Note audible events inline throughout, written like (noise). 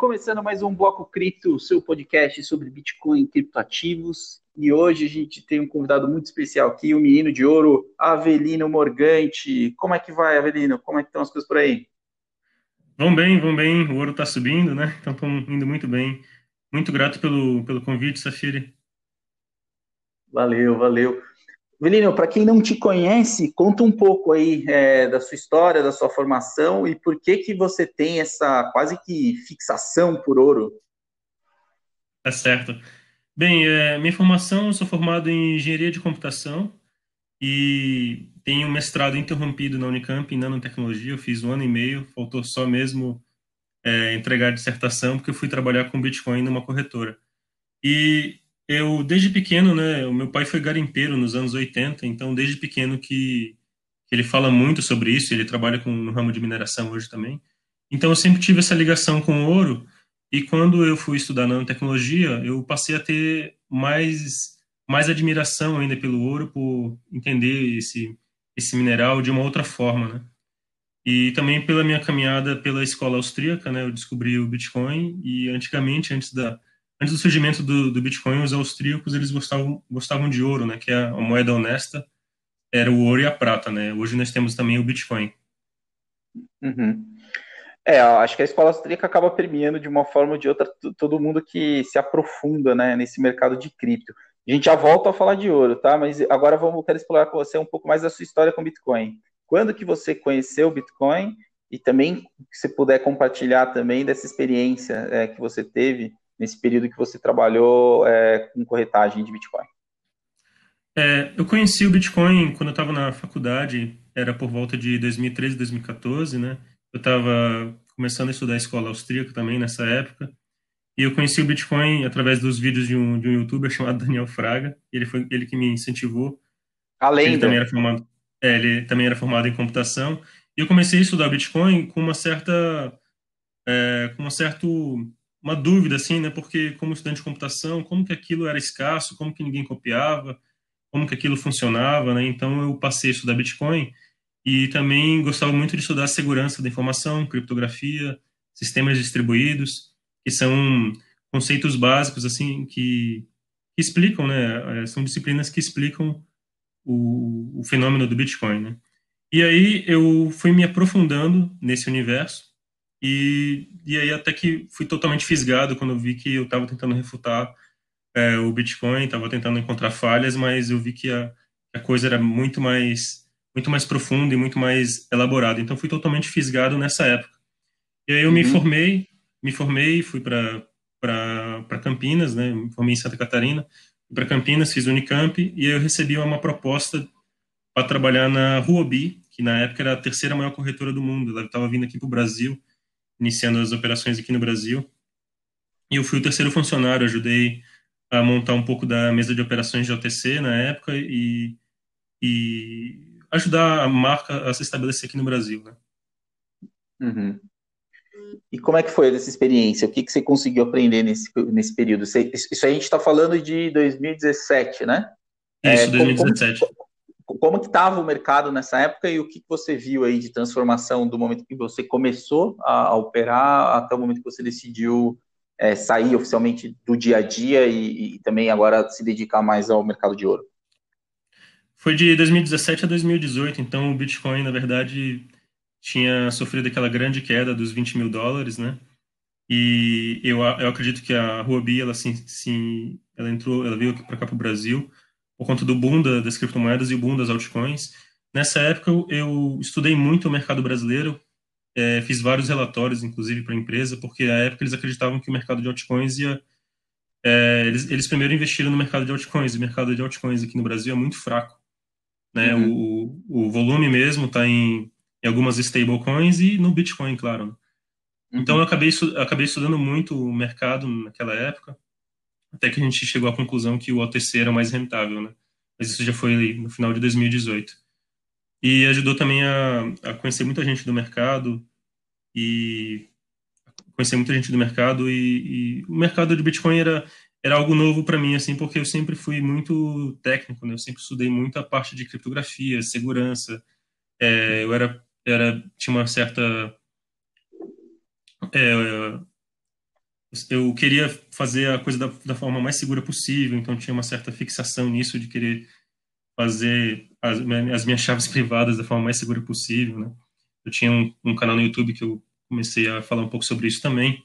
começando mais um Bloco Cripto, seu podcast sobre Bitcoin e criptoativos. E hoje a gente tem um convidado muito especial aqui, o menino de ouro, Avelino Morgante. Como é que vai, Avelino? Como é que estão as coisas por aí? Vão bem, vão bem. O ouro está subindo, né? Então estão indo muito bem. Muito grato pelo, pelo convite, Safiri. Valeu, valeu. Avelino, para quem não te conhece, conta um pouco aí é, da sua história, da sua formação e por que que você tem essa quase que fixação por ouro. Tá certo. Bem, é, minha formação, eu sou formado em engenharia de computação e tenho um mestrado interrompido na Unicamp em nanotecnologia. Eu fiz um ano e meio, faltou só mesmo é, entregar a dissertação, porque eu fui trabalhar com Bitcoin numa corretora. E eu, desde pequeno, né, o meu pai foi garimpeiro nos anos 80, então desde pequeno que, ele fala muito sobre isso, ele trabalha com, no ramo de mineração hoje também. Então eu sempre tive essa ligação com o ouro, e quando eu fui estudar nanotecnologia, eu passei a ter mais mais admiração ainda pelo ouro por entender esse esse mineral de uma outra forma, né? E também pela minha caminhada pela escola austríaca, né? Eu descobri o Bitcoin e antigamente, antes da antes do surgimento do, do Bitcoin, os austríacos eles gostavam gostavam de ouro, né? Que é a moeda honesta era o ouro e a prata, né? Hoje nós temos também o Bitcoin. Uhum. É, acho que a escola austríaca acaba premiando de uma forma ou de outra todo mundo que se aprofunda né, nesse mercado de cripto. A gente já volta a falar de ouro, tá? Mas agora vamos quero explorar com você um pouco mais da sua história com Bitcoin. Quando que você conheceu o Bitcoin e também se puder compartilhar também dessa experiência é, que você teve nesse período que você trabalhou é, com corretagem de Bitcoin. É, eu conheci o Bitcoin quando eu estava na faculdade, era por volta de 2013, 2014, né? Eu estava começando a estudar a escola austríaca também nessa época, e eu conheci o Bitcoin através dos vídeos de um, de um youtuber (laughs) chamado Daniel Fraga, ele foi ele que me incentivou. Além ele também era formado, é, ele também era formado em computação, e eu comecei a estudar Bitcoin com uma certa é, com uma certa uma dúvida assim, né? Porque como estudante de computação, como que aquilo era escasso, como que ninguém copiava, como que aquilo funcionava, né? Então eu passei a estudar Bitcoin e também gostava muito de estudar segurança da informação, criptografia, sistemas distribuídos, que são conceitos básicos assim que, que explicam, né? É, são disciplinas que explicam o, o fenômeno do Bitcoin, né? E aí eu fui me aprofundando nesse universo e, e aí até que fui totalmente fisgado quando vi que eu estava tentando refutar é, o Bitcoin, estava tentando encontrar falhas, mas eu vi que a, a coisa era muito mais muito mais profundo e muito mais elaborado. Então fui totalmente fisgado nessa época. E aí eu uhum. me formei, me formei, fui para para Campinas, né? Me formei em Santa Catarina, para Campinas, fiz Unicamp e aí eu recebi uma proposta para trabalhar na Huobi, que na época era a terceira maior corretora do mundo. Ela estava vindo aqui para o Brasil, iniciando as operações aqui no Brasil. E eu fui o terceiro funcionário, ajudei a montar um pouco da mesa de operações de OTC na época e, e ajudar a marca a se estabelecer aqui no Brasil, né? Uhum. E como é que foi essa experiência? O que, que você conseguiu aprender nesse, nesse período? Você, isso aí a gente está falando de 2017, né? Isso, é, 2017. Como, como, como que estava o mercado nessa época e o que, você viu aí de transformação do momento que você começou a, operar até o momento que você decidiu é, sair oficialmente do dia a dia e, e também agora se dedicar mais ao mercado de ouro? Foi de 2017 a 2018, então o Bitcoin, na verdade, tinha sofrido aquela grande queda dos 20 mil dólares, né? E eu, eu acredito que a Huobi, ela, sim, ela entrou, ela veio para cá para o Brasil por conta do boom da, das criptomoedas e o boom das altcoins. Nessa época, eu, eu estudei muito o mercado brasileiro, é, fiz vários relatórios, inclusive, para a empresa, porque na época eles acreditavam que o mercado de altcoins ia... É, eles, eles primeiro investiram no mercado de altcoins, e o mercado de altcoins aqui no Brasil é muito fraco né? Uhum. O, o volume mesmo está em, em, algumas stablecoins e no Bitcoin, claro. Né? Uhum. Então eu acabei, acabei estudando muito o mercado naquela época, até que a gente chegou à conclusão que o OTC era mais rentável, né? Mas isso já foi no final de 2018. E ajudou também a, a conhecer muita gente do mercado e conhecer muita gente do mercado e, e o mercado de Bitcoin era era algo novo para mim, assim, porque eu sempre fui muito técnico, né? Eu sempre estudei muito a parte de criptografia, segurança. É, eu era, era, tinha uma certa é, eu queria fazer a coisa da, da, forma mais segura possível, então tinha uma certa fixação nisso de querer fazer as, as minhas chaves (laughs) privadas da forma mais segura possível, né? Eu tinha um, um, canal no YouTube que eu comecei a falar um pouco sobre isso também.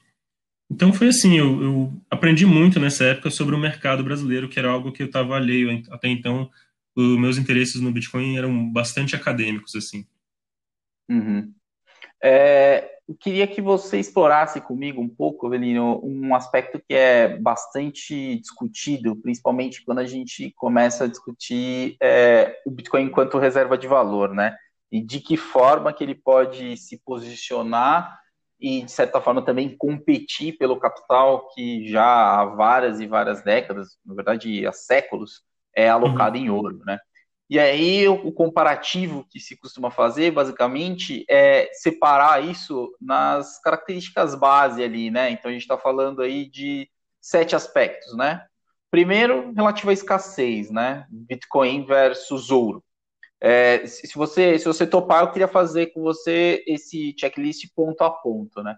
Então foi assim, eu, eu aprendi muito nessa época sobre o mercado brasileiro, que era algo que eu estava alheio até então. Os meus interesses no Bitcoin eram bastante acadêmicos, assim. Uhum. É, eu queria que você explorasse comigo um pouco, Avelino, um aspecto que é bastante discutido, principalmente quando a gente começa a discutir é, o Bitcoin enquanto reserva de valor, né? E de que forma que ele pode se posicionar e, de certa forma, também competir pelo capital que já há várias e várias décadas, na verdade, há séculos, é alocado uhum. em ouro, né? E aí o comparativo que se costuma fazer, basicamente, é separar isso nas características base ali, né? Então a gente está falando aí de sete aspectos, né? Primeiro, relativo à escassez, né? Bitcoin versus ouro. É, se você se você topar, eu queria fazer com você esse checklist ponto a ponto, né?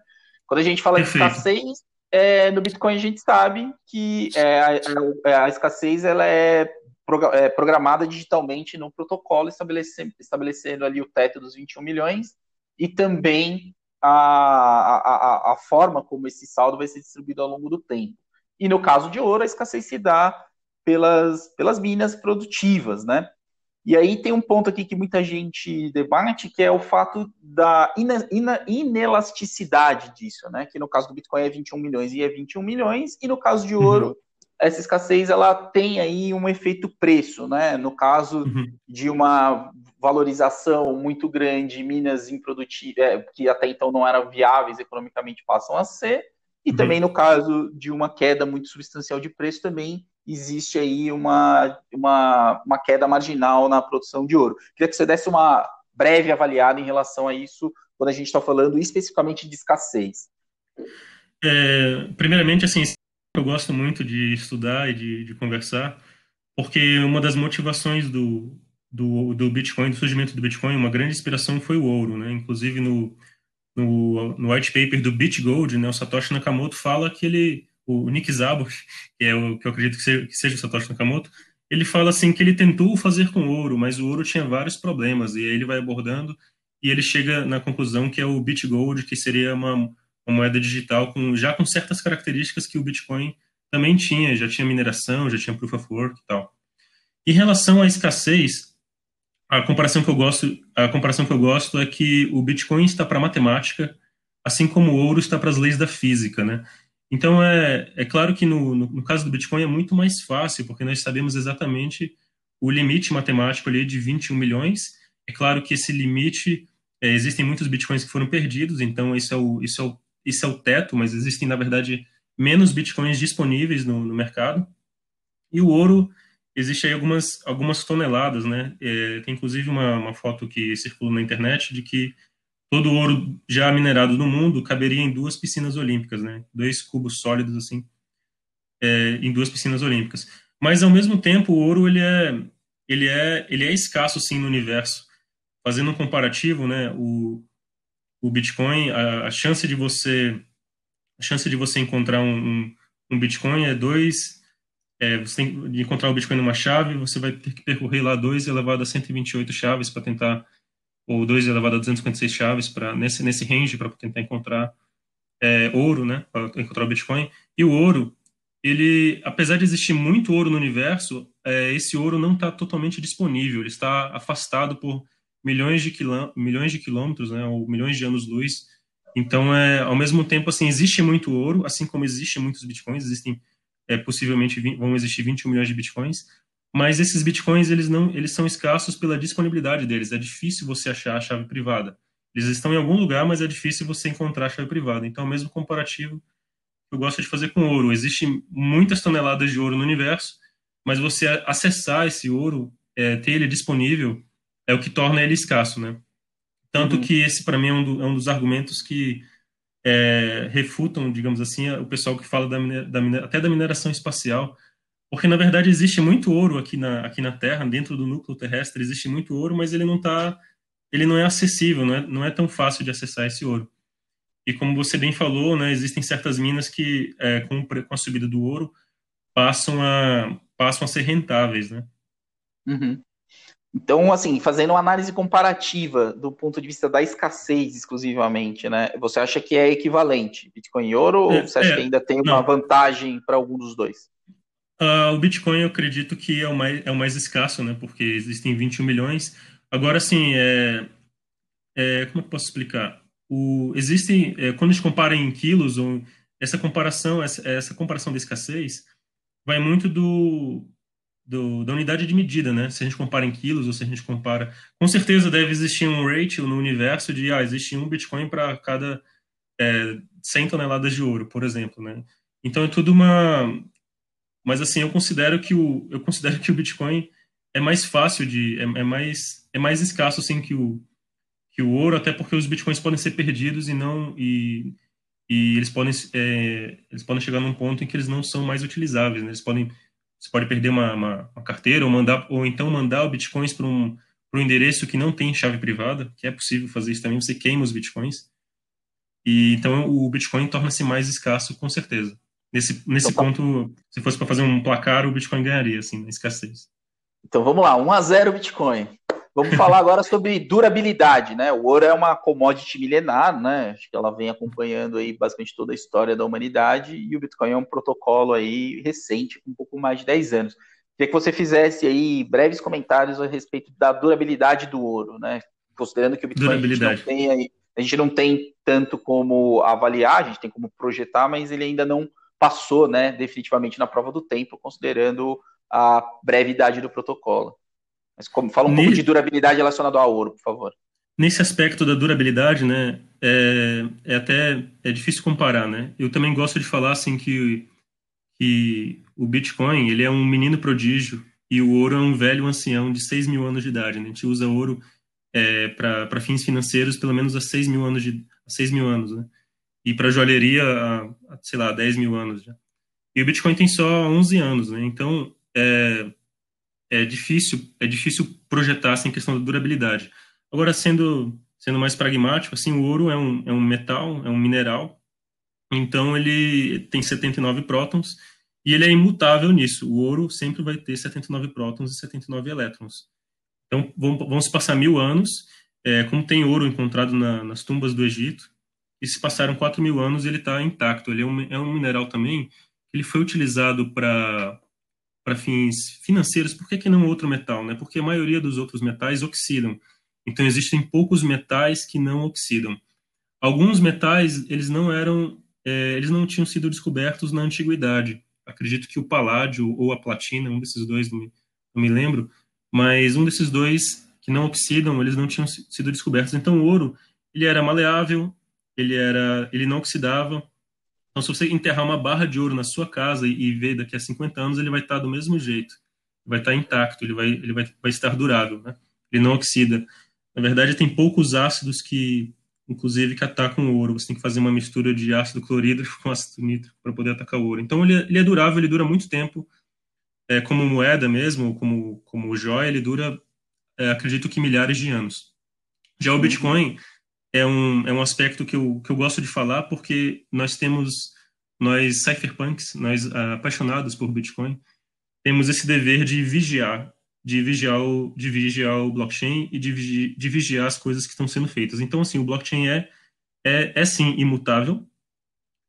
Quando a gente fala Perfeito. de escassez, é, no Bitcoin a gente sabe que é, a, a, a, escassez ela é é, programada digitalmente no protocolo, estabelecendo, estabelecendo ali o teto dos 21 milhões e também a, a, a, forma como esse saldo vai ser distribuído ao longo do tempo. E no caso de ouro, a escassez se dá pelas, pelas minas produtivas, né? E aí tem um ponto aqui que muita gente debate, que é o fato da ina, ina, inelasticidade disso, né? Que no caso do Bitcoin é 21 milhões e é 21 milhões, e no caso de ouro uhum essa escassez ela tem aí um efeito preço, né? No caso uhum. de uma valorização muito grande, minas improdutivas, é, que até então não eram viáveis economicamente passam a ser, e uhum. também no caso de uma queda muito substancial de preço também existe aí uma, uma, uma queda marginal na produção de ouro. Queria que você desse uma breve avaliada em relação a isso, quando a gente está falando especificamente de escassez. É, primeiramente, assim, eu gosto muito de estudar e de, de conversar, porque uma das motivações do, do, do Bitcoin, do surgimento do Bitcoin, uma grande inspiração foi o ouro, né? Inclusive no, no, no white paper do BitGold, né, o Satoshi Nakamoto fala que ele, o Nick Szabo, que é o que eu acredito que seja, que seja o Satoshi Nakamoto, ele fala assim que ele tentou fazer com ouro, mas o ouro tinha vários problemas, e aí ele vai abordando e ele chega na conclusão que é o BitGold, que seria uma uma moeda digital com, já com certas características que o Bitcoin também tinha, já tinha mineração, já tinha proof of work e tal. Em relação à escassez, a comparação que eu gosto, a comparação que eu gosto é que o Bitcoin está para a matemática, assim como o ouro está para as leis da física, né? Então é, é claro que no, no, no, caso do Bitcoin é muito mais fácil, porque nós sabemos exatamente o limite matemático ali de 21 milhões. É claro que esse limite é, existem muitos bitcoins que foram perdidos, então isso é o, isso é o isso é o teto, mas existem, na verdade, menos bitcoins disponíveis no, no mercado. E o ouro, existe aí algumas, algumas toneladas, né? É, tem inclusive uma, uma foto que circula na internet de que todo o ouro já minerado no mundo caberia em duas piscinas olímpicas, né? Dois cubos sólidos, assim, é, em duas piscinas olímpicas. Mas, ao mesmo tempo, o ouro, ele é, ele é, ele é escasso, sim, no universo. Fazendo um comparativo, né? O, o Bitcoin, a, a, chance de você a chance de você encontrar um, um, um Bitcoin é dois é, você tem de encontrar o Bitcoin numa chave, você vai ter que percorrer lá 2 elevado a 128 chaves para tentar, ou 2 elevado a 256 chaves para nesse, nesse range para tentar encontrar é, ouro, né, para encontrar o Bitcoin. E o ouro, ele, apesar de existir muito ouro no universo, é, esse ouro não está totalmente disponível, ele está afastado por milhões de, milhões de quilômetros, né, ou milhões de anos-luz. Então, é, ao mesmo tempo, assim, existe muito ouro, assim como existe muitos bitcoins, existem, é, possivelmente vão existir 21 milhões de bitcoins, mas esses bitcoins, eles não, eles são escassos pela disponibilidade deles, é difícil você achar a chave privada. Eles estão em algum lugar, mas é difícil você encontrar a chave privada. Então, é o mesmo comparativo eu gosto de fazer com ouro. Existem muitas toneladas de ouro no universo, mas você acessar esse ouro, é, ter ele disponível, é o que torna ele escasso, né? Tanto uhum. que esse, para mim, é um, do, é um, dos argumentos que é, refutam, digamos assim, o pessoal que fala da, da até da mineração espacial, porque, na verdade, existe muito ouro aqui na, aqui na Terra, dentro do núcleo terrestre, existe muito ouro, mas ele não tá, ele não é acessível, não é, não é tão fácil de acessar esse ouro. E como você bem falou, né, existem certas minas que, é, com, com, a subida do ouro, passam a, passam a ser rentáveis, né? Uhum. Então, assim, fazendo uma análise comparativa do ponto de vista da escassez exclusivamente, né? Você acha que é equivalente Bitcoin e ouro é, ou você acha é, que ainda tem uma não. vantagem para algum dos dois? Uh, o Bitcoin eu acredito que é o mais, é o mais escasso, né? Porque existem 21 milhões. Agora, sim, é, é, como eu posso explicar? O, existem, é, quando a gente compara em quilos, ou, essa comparação, essa, essa comparação da escassez vai muito do, do, da unidade de medida, né? Se a gente compara em quilos ou se a gente compara. Com certeza deve existir um ratio no universo de, ah, existe um Bitcoin para cada é, 100 toneladas de ouro, por exemplo, né? Então é tudo uma. Mas assim, eu considero que o, eu considero que o Bitcoin é mais fácil de. É, é mais, é mais escasso assim que o, que o ouro, até porque os Bitcoins podem ser perdidos e não. E, e eles podem, é, eles podem chegar num ponto em que eles não são mais utilizáveis, né? Eles podem você pode perder uma, uma, uma carteira ou mandar ou então mandar o bitcoins para um, um endereço que não tem chave privada, que é possível fazer isso também. Você queima os bitcoins e então o bitcoin torna-se mais escasso com certeza. Nesse nesse então, tá. ponto, se fosse para fazer um placar, o bitcoin ganharia assim na escassez. Então vamos lá, 1 a 0 Bitcoin. Vamos falar agora sobre durabilidade, né? O ouro é uma commodity milenar, né? Acho que ela vem acompanhando aí basicamente toda a história da humanidade e o Bitcoin é um protocolo aí recente, com um pouco mais de 10 anos. Queria que você fizesse aí breves comentários a respeito da durabilidade do ouro, né? Considerando que o Bitcoin a gente, não tem aí, a gente não tem tanto como avaliar, a gente tem como projetar, mas ele ainda não passou, né, definitivamente na prova do tempo, considerando a brevidade do protocolo. Mas como, fala um Nesse... pouco de durabilidade relacionado ao ouro, por favor. Nesse aspecto da durabilidade, né, é, é até é difícil comparar, né? Eu também gosto de falar assim que, que o Bitcoin ele é um menino prodígio e o ouro é um velho ancião de 6 mil anos de idade. Né? A gente usa ouro é, para fins financeiros pelo menos há 6 mil anos, de, 6 mil anos né? e para joalheria há, sei lá, 10 mil anos já. E o Bitcoin tem só 11 anos, né? Então, é, é difícil é difícil projetar assim, questão da durabilidade. Agora, sendo sendo mais pragmático, assim, o ouro é um, é um metal, é um mineral, então ele tem 79 prótons e ele é imutável nisso. O ouro sempre vai ter 79 prótons e 79 elétrons. Então, vamos passar mil anos, é, como tem ouro encontrado na, nas tumbas do Egito, e se passaram 4 mil anos ele está intacto. Ele é um, é um mineral também ele foi utilizado para para fins financeiros, por que, que não outro metal? Né? Porque a maioria dos outros metais oxidam. Então existem poucos metais que não oxidam. Alguns metais eles não eram, é, eles não tinham sido descobertos na antiguidade. Acredito que o paládio ou a platina, um desses dois, não me, não me lembro, mas um desses dois que não oxidam, eles não tinham sido descobertos. Então o ouro ele era maleável, ele era, ele não oxidava, então, se você enterrar uma barra de ouro na sua casa e, e ver daqui a 50 anos, ele vai estar do mesmo jeito. Vai estar intacto, ele vai, ele vai, vai estar durável, né? Ele não oxida. Na verdade, tem poucos ácidos que, inclusive, que atacam o ouro. Você tem que fazer uma mistura de ácido clorídrico (laughs) com ácido nítrico para poder atacar o ouro. Então, ele, é, ele é durável, ele dura muito tempo. É, como moeda mesmo, como, como joia, ele dura, é, acredito que milhares de anos. Já o Bitcoin, é um, é um aspecto que eu, que eu gosto de falar porque nós temos, nós cypherpunks, nós uh, apaixonados por Bitcoin, temos esse dever de vigiar, de vigiar o, de vigiar o blockchain e de, de vigiar as coisas que estão sendo feitas. Então, assim, o blockchain é, é, é sim imutável,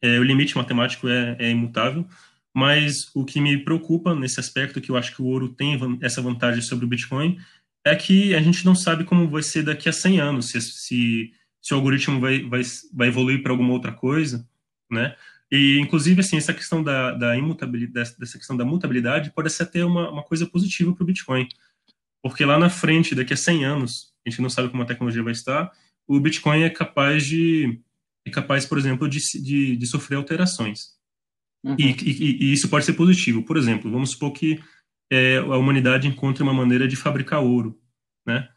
é, o limite matemático é, é imutável, mas o que me preocupa nesse aspecto, que eu acho que o ouro tem essa vantagem sobre o Bitcoin, é que a gente não sabe como vai ser daqui a 100 anos, se, se se o algoritmo vai, vai, vai evoluir para alguma outra coisa, né? E, inclusive, assim, essa questão da, da imutabilidade, dessa questão da mutabilidade pode ser até uma, uma coisa positiva para o Bitcoin. Porque lá na frente, daqui a 100 anos, a gente não sabe como a tecnologia vai estar, o Bitcoin é capaz de, é capaz, por exemplo, de, de, de sofrer alterações. Uhum. E, e, e, isso pode ser positivo. Por exemplo, vamos supor que é, a humanidade encontre uma maneira de fabricar ouro, né?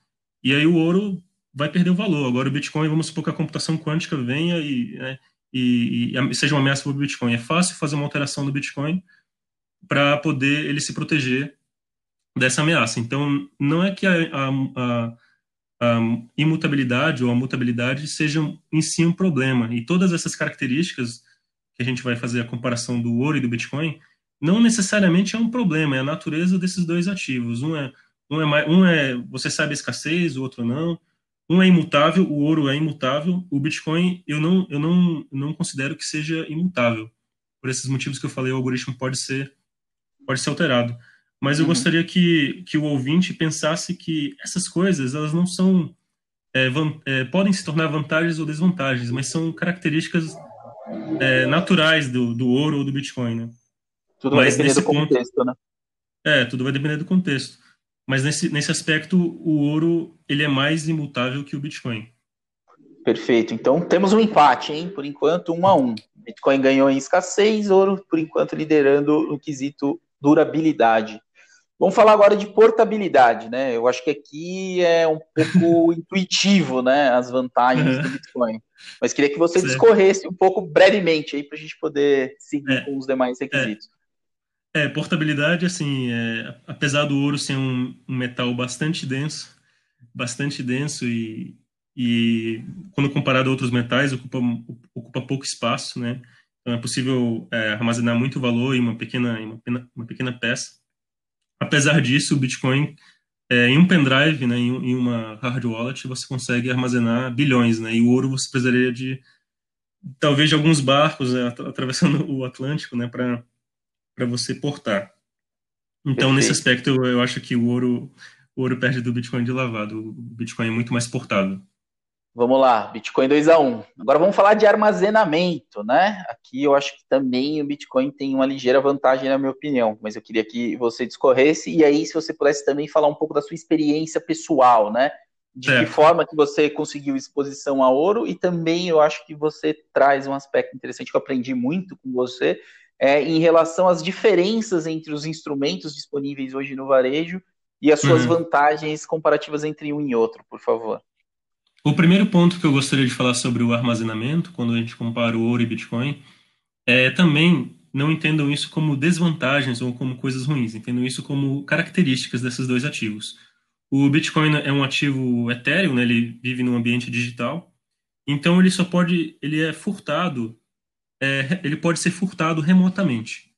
E aí o ouro vai perder o valor. Agora o Bitcoin, vamos supor que a computação quântica venha e, né, e, e seja uma ameaça para o Bitcoin. É fácil fazer uma alteração do Bitcoin para poder ele se proteger dessa ameaça. Então, não é que a, a, a imutabilidade ou a mutabilidade sejam em si um problema. E todas essas características que a gente vai fazer a comparação do ouro e do Bitcoin, não necessariamente é um problema, é a natureza desses dois ativos. Um é, um é, um é você sabe a escassez, o outro não. Um é imutável, o ouro é imutável. O Bitcoin eu não, eu não, não considero que seja imutável. Por esses motivos que eu falei, o algoritmo pode ser, pode ser alterado. Mas eu uhum. gostaria que, que o ouvinte pensasse que essas coisas elas não são é, van, é, podem se tornar vantagens ou desvantagens, mas são características é, naturais do, do ouro ou do Bitcoin, né? Tudo Mas vai depender do contexto, ponto, né? É, tudo vai depender do contexto. Mas nesse, nesse aspecto, o ouro ele é mais imutável que o Bitcoin. Perfeito. Então temos um empate, hein? Por enquanto, um a um. Bitcoin ganhou em escassez, ouro, por enquanto, liderando no quesito durabilidade. Vamos falar agora de portabilidade, né? Eu acho que aqui é um pouco (laughs) intuitivo, né? As vantagens do Bitcoin. Mas queria que você certo. discorresse um pouco brevemente aí para a gente poder seguir é. com os demais requisitos. É, é portabilidade, assim, é, apesar do ouro ser um, um, metal bastante denso, bastante denso e, e quando comparado a outros metais ocupa, ocupa pouco espaço, né? Então é possível é, armazenar muito valor em uma pequena, em uma, uma pequena peça. Apesar disso, o Bitcoin, é, em um pendrive, né, em, em, uma hard wallet, você consegue armazenar bilhões, né, e o ouro você precisaria de, talvez, de alguns barcos né, atravessando o Atlântico, né, para você portar. Então, Perfeito. nesse aspecto, eu, eu acho que o ouro, o ouro perde do Bitcoin de lavado. O Bitcoin é muito mais portável. Vamos lá, Bitcoin 2 a 1. Agora vamos falar de armazenamento, né? Aqui eu acho que também o Bitcoin tem uma ligeira vantagem, na minha opinião, mas eu queria que você discorresse e aí se você pudesse também falar um pouco da sua experiência pessoal, né? De é. que forma que você conseguiu exposição a ouro e também eu acho que você traz um aspecto interessante que eu aprendi muito com você, é, em relação às diferenças entre os instrumentos disponíveis hoje no varejo e as suas uhum. vantagens comparativas entre um e outro, por favor. O primeiro ponto que eu gostaria de falar sobre o armazenamento, quando a gente compara o ouro e Bitcoin, é também não entendam isso como desvantagens ou como coisas ruins, entendam isso como características desses dois ativos. O Bitcoin é um ativo etéreo, né? ele vive no ambiente digital, então ele só pode, ele é furtado, é, ele pode ser furtado remotamente.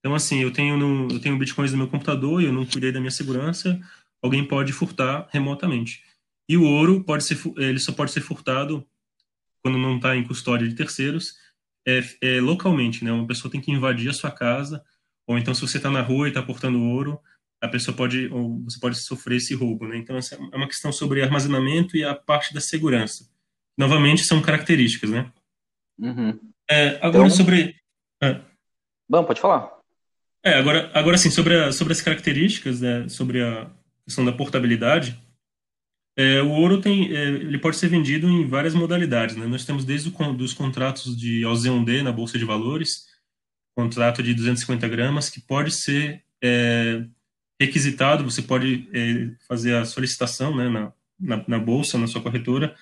Então assim, eu tenho no, eu tenho bitcoins no meu computador e eu não cuidei da minha segurança, alguém pode furtar remotamente. E o ouro pode ser, ele só pode ser furtado quando não está em custódia de terceiros, é, é, localmente, né? Uma pessoa tem que invadir a sua casa, ou então se você está na rua e está portando ouro, a pessoa pode, ou você pode sofrer esse roubo, né? Então essa é uma questão sobre armazenamento e a parte da segurança. Novamente são características, né? Uhum. É, agora então... sobre. É. Bom, pode falar. É, agora, agora sim, sobre, a, sobre as características, né, sobre a questão da portabilidade, é, o ouro tem, é, ele pode ser vendido em várias modalidades. Né? Nós temos desde o, dos contratos de OZ1D na Bolsa de Valores, contrato de 250 gramas, que pode ser é, requisitado, você pode é, fazer a solicitação né, na, na, na, Bolsa, na sua corretora,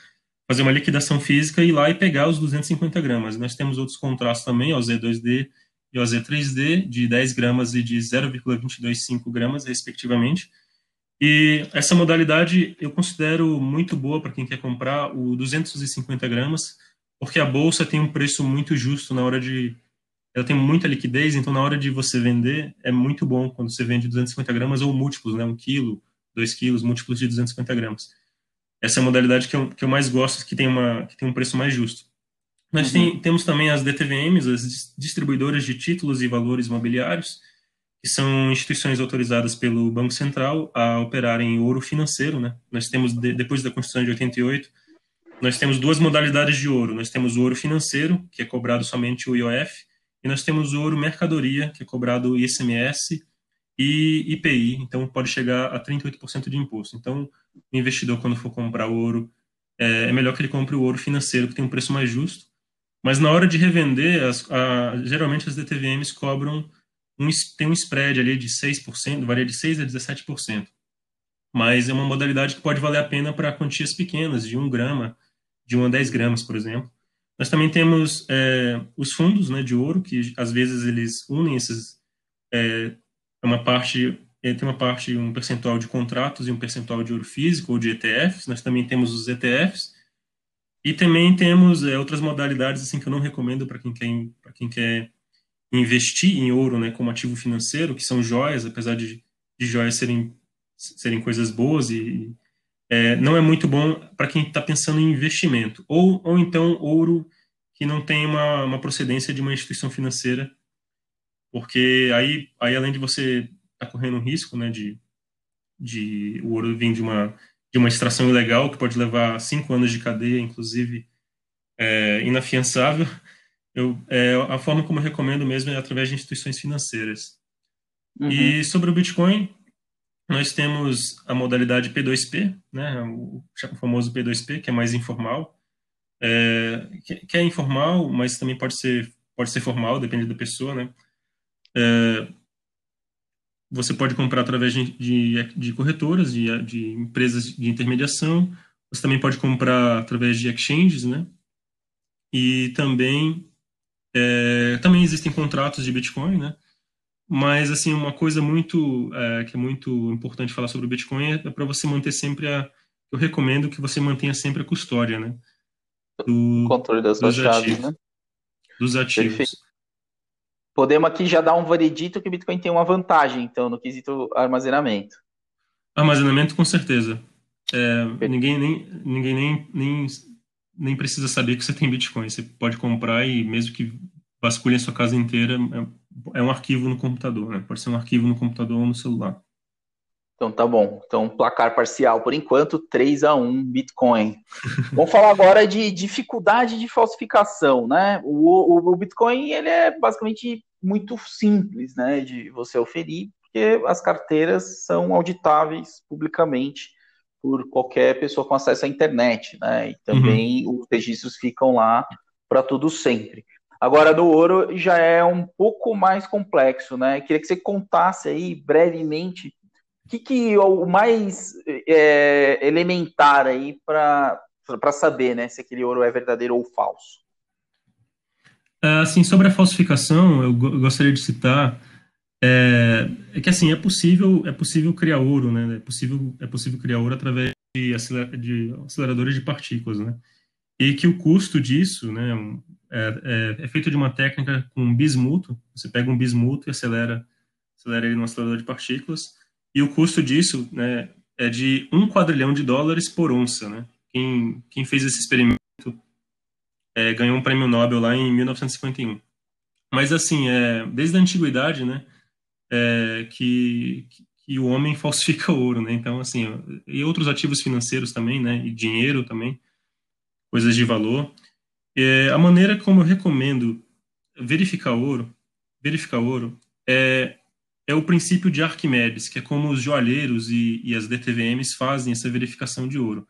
fazer uma liquidação física e ir lá e pegar os 250 gramas. Nós temos outros contratos também, OZ2D e OZ3D, de 10 gramas e de 0,225 gramas, respectivamente, e essa modalidade eu considero muito boa para quem quer comprar o 250 gramas, porque a bolsa tem um preço muito justo na hora de. Ela tem muita liquidez, então na hora de você vender é muito bom quando você vende 250 gramas ou múltiplos, né? Um quilo, dois quilos, múltiplos de 250 gramas. Essa é a modalidade que eu, que eu mais gosto, que tem, uma, que tem um preço mais justo. Nós uhum. tem, temos também as DTVMs, as distribuidoras de títulos e valores imobiliários, que são instituições autorizadas pelo Banco Central a operarem ouro financeiro, né? Nós temos depois da Constituição de 88, nós temos duas modalidades de ouro. Nós temos o ouro financeiro, que é cobrado somente o IOF, e nós temos o ouro mercadoria, que é cobrado o ICMS e IPI, então pode chegar a 38% de imposto. Então, o investidor quando for comprar ouro, é, é melhor que ele compre o ouro financeiro, que tem um preço mais justo. Mas na hora de revender, as, a, geralmente as DTVMs cobram um, tem um spread ali de 6%, varia de 6% a 17%. Mas é uma modalidade que pode valer a pena para quantias pequenas, de 1 grama, de 1 a 10 gramas, por exemplo. Nós também temos é, os fundos né, de ouro, que às vezes eles unem esses. É, uma parte ele tem uma parte, um percentual de contratos e um percentual de ouro físico ou de ETFs. Nós também temos os ETFs e também temos é, outras modalidades assim que eu não recomendo para quem quer para quem quer investir em ouro, né, como ativo financeiro, que são joias, apesar de, de joias serem serem coisas boas e é, não é muito bom para quem está pensando em investimento ou ou então ouro que não tem uma, uma procedência de uma instituição financeira, porque aí aí além de você estar tá correndo um risco, né, de de o ouro vir de uma de uma extração ilegal que pode levar cinco anos de cadeia, inclusive é, inafiançável. Eu, é, a forma como eu recomendo mesmo é através de instituições financeiras. Uhum. E sobre o Bitcoin, nós temos a modalidade P2P, né, o famoso P2P, que é mais informal, é, que é informal, mas também pode ser pode ser formal, depende da pessoa, né? É, você pode comprar através de, de, de corretoras, de, de, empresas de intermediação. Você também pode comprar através de exchanges, né? E também é, também existem contratos de Bitcoin, né? Mas assim uma coisa muito é, que é muito importante falar sobre o Bitcoin é, é para você manter sempre a eu recomendo que você mantenha sempre a custódia, né? Do, controle das suas chaves, né? Dos ativos. Perfeito podemos aqui já dar um veredito que o Bitcoin tem uma vantagem, então, no quesito armazenamento. Armazenamento, com certeza. É, ninguém nem, ninguém nem, nem, nem precisa saber que você tem Bitcoin. Você pode comprar e, mesmo que vasculhe a sua casa inteira, é, é um arquivo no computador, né? Pode ser um arquivo no computador ou no celular. Então tá bom. Então, placar parcial por enquanto, 3 a 1 Bitcoin. (laughs) Vamos falar agora de dificuldade de falsificação, né? O, o, o, Bitcoin ele é basicamente muito simples, né, de você oferir, porque as carteiras são auditáveis publicamente por qualquer pessoa com acesso à internet, né? E também uhum. os registros ficam lá para tudo sempre. Agora, no ouro já é um pouco mais complexo, né? Queria que você contasse aí brevemente que, que é o mais é, elementar aí para saber né, se aquele ouro é verdadeiro ou falso? É, assim, sobre a falsificação, eu gostaria de citar é, é, que assim é possível é possível criar ouro, né? É possível é possível criar ouro através de, aceler, de aceleradores de partículas, né? E que o custo disso, né, é, é, é feito de uma técnica com bismuto. Você pega um bismuto e acelera acelera ele no acelerador de partículas e o custo disso né, é de um quadrilhão de dólares por onça. Né? Quem, quem fez esse experimento é, ganhou um prêmio Nobel lá em 1951. Mas, assim, é, desde a antiguidade, né, é, que, que o homem (laughs) falsifica ouro, né? Então, assim, e outros ativos financeiros também, né? E dinheiro também, coisas de valor. É, a maneira como eu recomendo verificar ouro, verificar ouro, é é o princípio de Arquimedes, que é como os joalheiros e, e as DTVMs fazem essa verificação de ouro.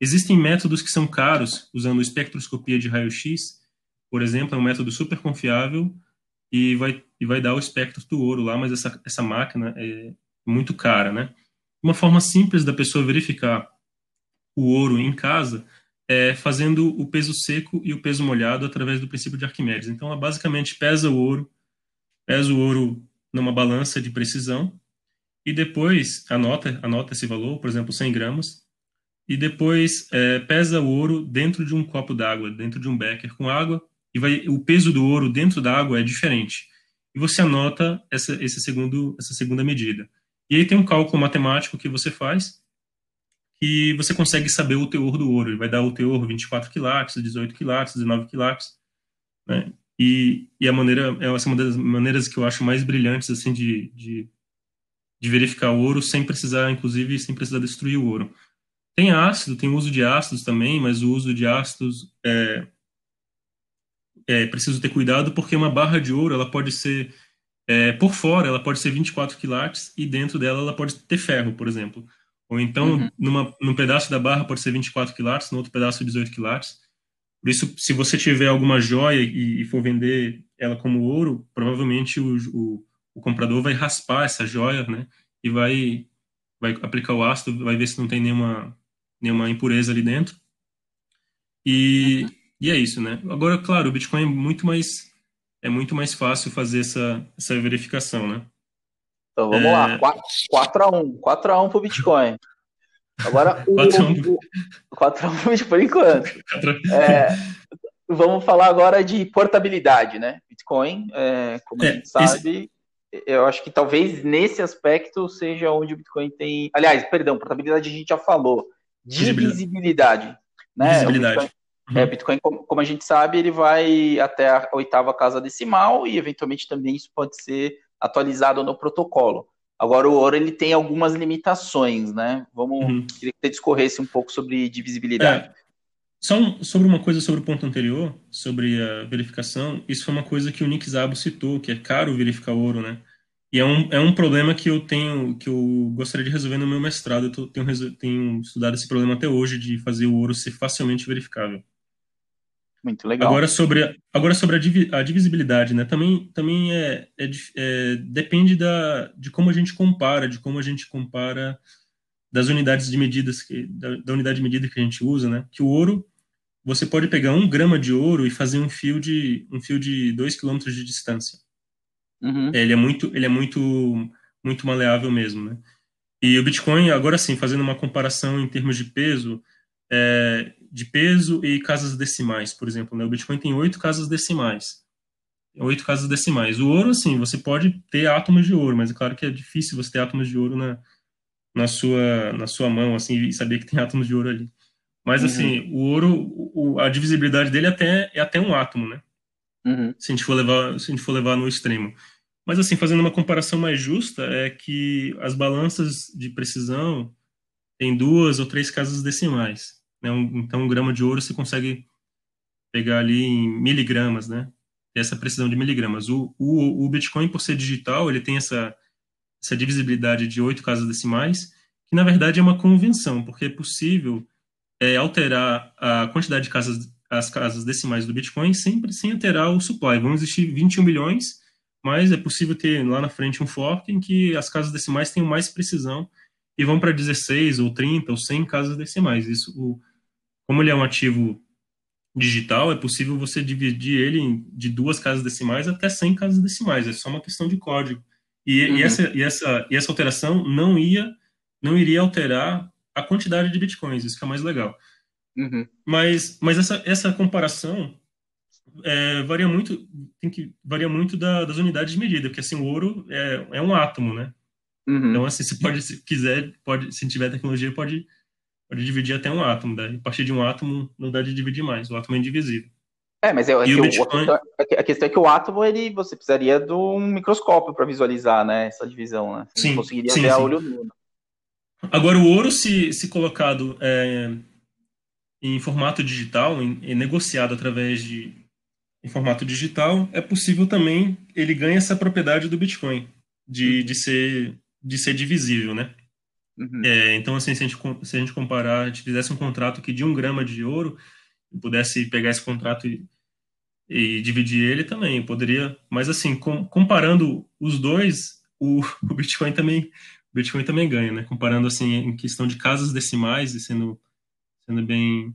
Existem métodos que são caros, usando espectroscopia de raio-x, por exemplo, é um método super confiável e vai, e vai dar o espectro do ouro lá, mas essa, essa máquina é muito cara, né? Uma forma simples da pessoa verificar o ouro em casa é fazendo o peso seco e o peso molhado através do princípio de Arquimedes. Então, ela basicamente pesa o ouro, pesa o ouro numa balança de precisão e depois anota, anota esse valor, por exemplo, 100 gramas, e depois é, pesa o ouro dentro de um copo d'água, dentro de um becker com água, e vai, o peso do ouro dentro da água é diferente. E você anota essa, esse segundo, essa segunda medida. E aí tem um cálculo matemático que você faz, que você consegue saber o teor do ouro. Ele vai dar o teor 24 quilates, 18 quilates, 19 quilates. Né? E, e a maneira, essa é uma das maneiras que eu acho mais brilhantes, assim, de, de, de verificar o ouro sem precisar, inclusive, sem precisar destruir o ouro. Tem ácido, tem uso de ácidos também, mas o uso de ácidos é, é preciso ter cuidado porque uma barra de ouro, ela pode ser, é, por fora, ela pode ser 24 quilates e dentro dela ela pode ter ferro, por exemplo. Ou então, uhum. numa, num pedaço da barra pode ser 24 quilates, no outro pedaço 18 quilates. Por isso, se você tiver alguma joia e, e for vender ela como ouro, provavelmente o, o, o, comprador vai raspar essa joia, né? E vai, vai aplicar o ácido, vai ver se não tem nenhuma, nenhuma impureza ali dentro. E, e é isso, né? Agora, claro, o Bitcoin é muito mais é muito mais fácil fazer essa, essa verificação, né? Então vamos é... lá, 4x1, 4x1 pro Bitcoin. Agora, (laughs) o 4x1 pro Bitcoin por enquanto. É, vamos falar agora de portabilidade, né? Bitcoin, é, como é, a gente sabe, esse... eu acho que talvez nesse aspecto seja onde o Bitcoin tem. Aliás, perdão, portabilidade a gente já falou. Divisibilidade. Né? Visibilidade. Bitcoin, uhum. é, Bitcoin, como a gente sabe, ele vai até a oitava casa decimal e, eventualmente, também isso pode ser atualizado no protocolo. Agora, o ouro ele tem algumas limitações, né? Vamos uhum. queria que você discorresse um pouco sobre divisibilidade. É, só um, sobre uma coisa sobre o ponto anterior, sobre a verificação, isso foi uma coisa que o Nick Zabo citou, que é caro verificar ouro, né? E é um, é um problema que eu tenho, que eu gostaria de resolver no meu mestrado. Eu tô, tenho, tenho estudado esse problema até hoje de fazer o ouro ser facilmente verificável. Muito legal. Agora sobre, agora sobre a, divisibilidade, né? Também, também é, é, é, depende da, de como a gente compara, de como a gente compara das unidades de medidas que, da, da, unidade de medida que a gente usa, né? Que o ouro, você pode pegar um grama de ouro e fazer um fio de um fio de dois quilômetros de distância. Uhum. É, ele é muito, ele é muito, muito maleável mesmo, né? E o Bitcoin, agora sim, fazendo uma comparação em termos de peso, é, de peso e casas decimais, por exemplo. Né? O Bitcoin tem oito casas decimais. Oito casas decimais. O ouro, assim, você pode ter átomos de ouro, mas é claro que é difícil você ter átomos de ouro na, na, sua, na sua mão, assim, e saber que tem átomos de ouro ali. Mas, uhum. assim, o ouro, o, a divisibilidade dele é até, é até um átomo, né? Uhum. Se, a gente for levar, se a gente for levar no extremo. Mas, assim, fazendo uma comparação mais justa, é que as balanças de precisão têm duas ou três casas decimais. Né? Então, um grama de ouro você consegue pegar ali em miligramas, né? Essa precisão de miligramas. O, o, o Bitcoin, por ser digital, ele tem essa, essa divisibilidade de oito casas decimais, que na verdade é uma convenção, porque é possível é, alterar a quantidade de casas, as casas decimais do Bitcoin sempre sem alterar o supply. Vão existir 21 milhões, mas é possível ter lá na frente um fork em que as casas decimais tenham mais precisão e vão para 16 ou 30 ou 100 casas decimais. Isso, o, como ele é um ativo digital, é possível você dividir ele de duas casas decimais até 100 casas decimais. É só uma questão de código. E, uhum. e, essa, e, essa, e essa alteração não ia não iria alterar a quantidade de bitcoins, isso que é mais legal. Uhum. Mas, mas essa, essa comparação é, varia muito tem que varia muito da, das unidades de medida, porque assim o ouro é, é um átomo, né? Uhum. Então assim, se pode se quiser pode se tiver tecnologia pode pode dividir até um átomo. Daí, a partir de um átomo, não dá de dividir mais. O átomo é indivisível. É, mas é, é o, Bitcoin... a questão é que o átomo, ele, você precisaria de um microscópio para visualizar né, essa divisão. Né? Você sim, conseguiria sim, ver sim. a olho nu. Né? Agora, o ouro, se, se colocado é, em formato digital, em, em negociado através de em formato digital, é possível também, ele ganha essa propriedade do Bitcoin, de, de, ser, de ser divisível, né? Uhum. É, então, assim, se a, gente, se a gente comparar, a gente fizesse um contrato aqui de um grama de ouro, pudesse pegar esse contrato e, e dividir ele também, poderia. Mas, assim, com, comparando os dois, o, (laughs) o, Bitcoin também Bitcoin também ganha, né? Comparando, assim, em questão de casas decimais e sendo, sendo bem...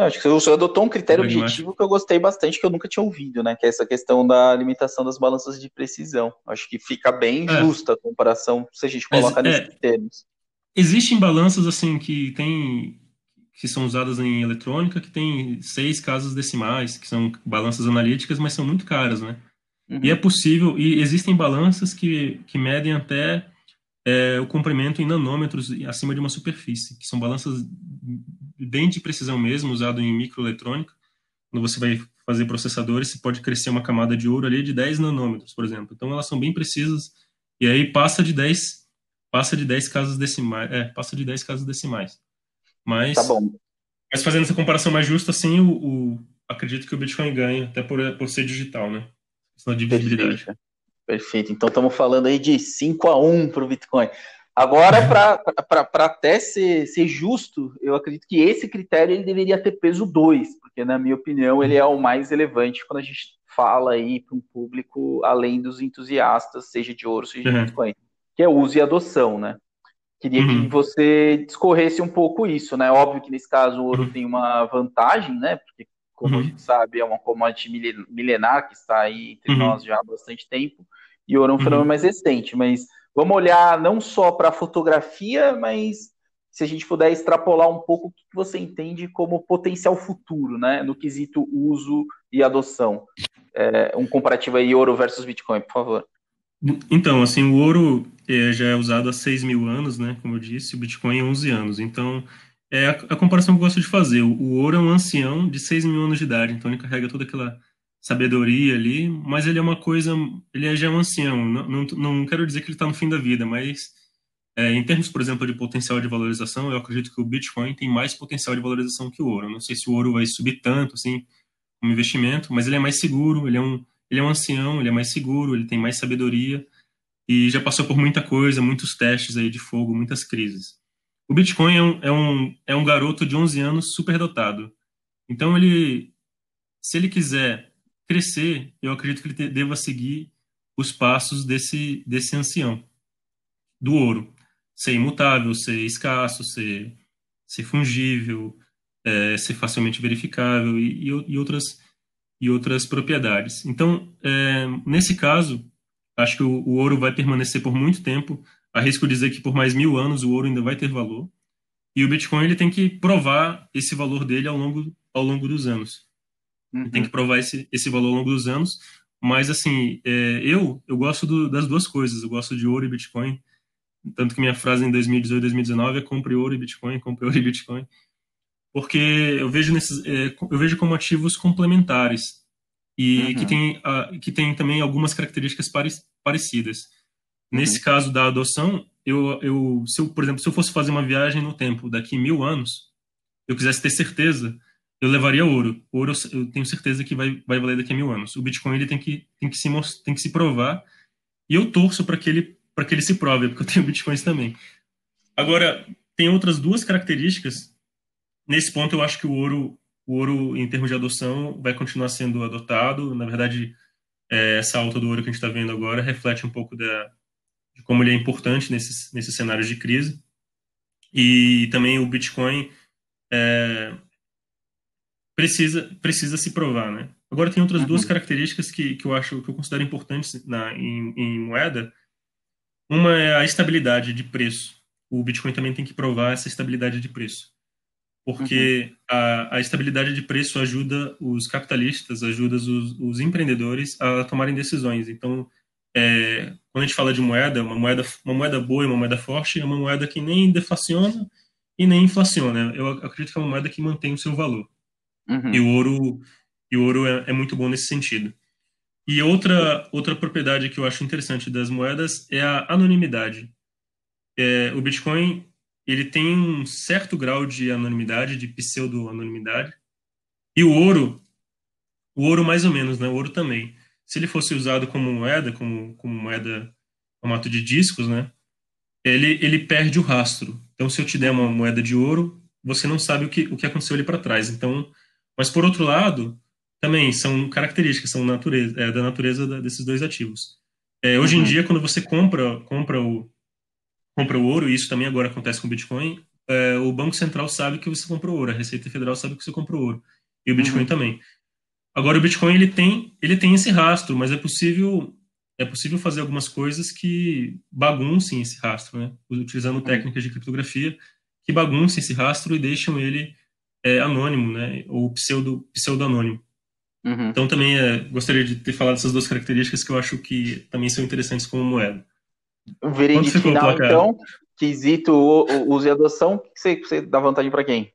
Eu acho que você adotou um critério objetivo que eu gostei bastante, que eu nunca tinha ouvido, né? Que é essa questão da limitação das balanças de precisão. Acho que fica bem é. justa a comparação, se a gente coloca Mas, nesses é, termos. Existem balanças, assim, que tem que são usadas em eletrônica, que tem seis casas decimais, que são balanças analíticas, mas são muito caras, né? Uhum. E é possível, e existem balanças que, que medem até é, o comprimento em nanômetros acima de uma superfície, que são balanças bem de precisão mesmo, usado em microeletrônica. Quando você vai fazer processadores, você pode crescer uma camada de ouro ali de 10 nanômetros, por exemplo. Então elas são bem precisas e aí passa de 10 passa de 10 casas decimais, é, passa de 10 casas decimais. Mas Tá bom. Mas fazendo essa comparação mais justa assim, o, o acredito que o Bitcoin ganha, até por, por ser digital, né? Questão de visibilidade. Perfeito. Perfeito. Então estamos falando aí de 5 a 1 para o Bitcoin. Agora, para até ser, ser justo, eu acredito que esse critério ele deveria ter peso 2, porque, na minha opinião, ele é o mais relevante quando a gente fala aí para um público além dos entusiastas, seja de ouro, seja de uhum. Bitcoin, que é uso e adoção, né? Queria uhum. que você discorresse um pouco isso, né? Óbvio que nesse caso o ouro uhum. tem uma vantagem, né? Porque, como a uhum. gente sabe, é uma commodity milenar que está aí entre uhum. nós já há bastante tempo e ouro é um uhum. fenômeno mais recente. Mas vamos olhar não só para a fotografia, mas se a gente puder extrapolar um pouco o que você entende como potencial futuro, né, no quesito uso e adoção. É, um comparativo aí ouro versus Bitcoin, por favor. Então, assim, o ouro é, já é usado há 6 mil anos, né, como eu disse, o Bitcoin há 11 anos. Então, é a, a, comparação que eu gosto de fazer. O, o, ouro é um ancião de 6 mil anos de idade, então ele carrega toda aquela sabedoria ali, mas ele é uma coisa, ele é já é um ancião. Não, não, não quero dizer que ele está no fim da vida, mas é, em termos, por exemplo, de potencial de valorização, eu acredito que o Bitcoin tem mais potencial de valorização que o ouro. não sei se o ouro vai subir tanto, assim, como investimento, mas ele é mais seguro, ele é um, ele é um ancião, ele é mais seguro, ele tem mais sabedoria e já passou por muita coisa, muitos testes aí de fogo, muitas crises. O Bitcoin é um, é um, é um garoto de 11 anos superdotado. Então, ele, se ele quiser crescer, eu acredito que ele deva seguir os passos desse, desse ancião, do ouro ser imutável, ser escasso, ser, ser fungível, é, ser facilmente verificável e, e, outras, e outras propriedades. Então, é, nesse caso, acho que o, o, ouro vai permanecer por muito tempo. Arrisco dizer que por mais mil anos o ouro ainda vai ter valor. E o Bitcoin ele tem que provar esse valor dele ao longo, ao longo dos anos. Uhum. Tem que provar esse, esse valor ao longo dos anos. Mas, assim, é, eu, eu gosto do, das duas coisas. Eu gosto de ouro e Bitcoin. Tanto que minha frase em 2018, 2019 é compre ouro e Bitcoin, compre ouro e Bitcoin. Porque eu vejo, nesses, é, eu vejo como ativos complementares e uhum. que, tem, que tem também algumas características pare, parecidas. Uhum. Nesse caso da adoção, eu, eu, se eu, por exemplo, se eu fosse fazer uma viagem no tempo daqui mil anos, eu quisesse ter certeza, eu levaria ouro. Ouro eu tenho certeza que vai, vai valer daqui a mil anos. O Bitcoin ele tem que, tem que, se, tem que se provar e eu torço para que ele que ele se prove, porque eu tenho (laughs) bitcoins também. Agora, tem outras duas características. Nesse ponto, eu acho que o ouro, o ouro em termos de adoção, vai continuar sendo adotado. Na verdade, é, essa alta do ouro que a gente está vendo agora reflete um pouco da, de como ele é importante nesses, nesses cenários de crise. E também o Bitcoin é, precisa, precisa se provar, né? Agora tem outras uhum. duas características que, que eu acho que eu considero importantes na, em, em moeda, uma é a estabilidade de preço. O Bitcoin também tem que provar essa estabilidade de preço. Porque uhum. a, a, estabilidade de preço ajuda os capitalistas, ajuda os, os empreendedores a tomarem decisões. Então, é, quando a gente fala de moeda, uma moeda, uma moeda boa e uma moeda forte é uma moeda que nem deflaciona e nem inflaciona. Eu acredito que é uma moeda que mantém o seu valor. Uhum. E o ouro, e o ouro é, é muito bom nesse sentido. E outra, outra propriedade que eu acho interessante das moedas é a anonimidade. É, o Bitcoin ele tem um certo grau de anonimidade, de pseudo-anonimidade. E o ouro, o ouro mais ou menos, né? O ouro também. Se ele fosse usado como moeda, como, como moeda, formato de discos, né? Ele, ele perde o rastro. Então, se eu te der uma moeda de ouro, você não sabe o que, o que aconteceu ali para trás. Então, mas por outro lado, também são características, são natureza, é, da natureza da, desses dois ativos. É, hoje uhum. em dia, quando você compra, compra, o, compra o ouro, e isso também agora acontece com o Bitcoin, é, o Banco Central sabe que você comprou ouro, a Receita Federal sabe que você comprou ouro, e o Bitcoin uhum. também. Agora, o Bitcoin ele tem, ele tem esse rastro, mas é possível é possível fazer algumas coisas que baguncem esse rastro, né? utilizando uhum. técnicas de criptografia que baguncem esse rastro e deixam ele é, anônimo, né? ou pseudo, pseudo-anônimo. Uhum. Então também é, gostaria de ter falado essas duas características que eu acho que também são interessantes como moeda. O veredito final, então, quesito uso e adoção, que você, você dá vantagem para quem?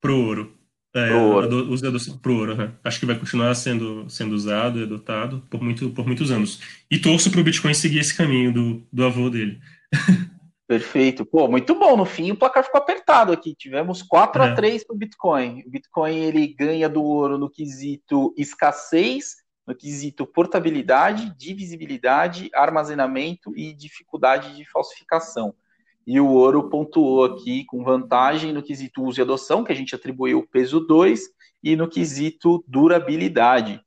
Pro ouro. É, pro ouro. Uso e adoção pro ouro, né? Acho que vai continuar sendo, sendo usado e adotado por, muito, por muitos anos. E torço para o Bitcoin seguir esse caminho do, do avô dele. (laughs) Perfeito. Pô, muito bom. No fim, o placar ficou apertado aqui. Tivemos 4 é. a 3 para o Bitcoin. O Bitcoin ele ganha do ouro no quesito escassez, no quesito portabilidade, divisibilidade, armazenamento e dificuldade de falsificação. E o ouro pontuou aqui com vantagem no quesito uso e adoção, que a gente atribuiu o peso 2, e no quesito durabilidade.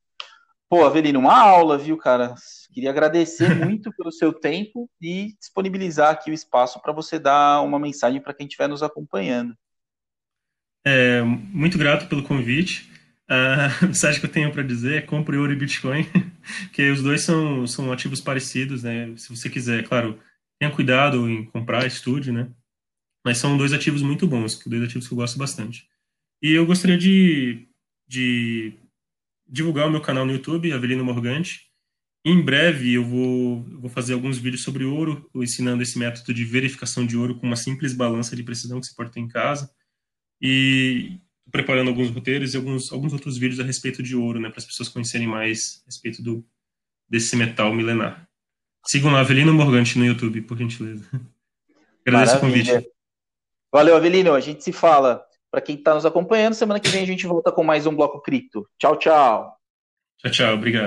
Pô, Avelino, uma aula, viu, cara? Queria agradecer (laughs) muito pelo seu tempo e disponibilizar aqui o espaço para você dar uma mensagem para quem estiver nos acompanhando. É, muito grato pelo convite. (laughs) A mensagem que eu tenho para dizer é compre ouro e Bitcoin, (laughs) que os dois são, são ativos parecidos, né? Se você quiser, claro, tenha cuidado em comprar, estude, né? Mas são dois ativos muito bons, dois ativos que eu gosto bastante. E eu gostaria de, de divulgar o meu canal no YouTube, Avelino Morgante. Em breve eu vou, vou fazer alguns vídeos sobre ouro, ensinando esse método de verificação de ouro com uma simples balança de precisão que você pode ter em casa. E preparando alguns roteiros e alguns, alguns outros vídeos a respeito de ouro, né, para as pessoas conhecerem mais a respeito do, desse metal milenar. Sigam lá, Avelino Morgante no YouTube, por gentileza. (laughs) Agradeço Maravilha. o convite. Valeu, Avelino. A gente se fala. Para quem está nos acompanhando, semana que vem a gente volta com mais um Bloco Cripto. Tchau, tchau. Tchau, tchau. Obrigado.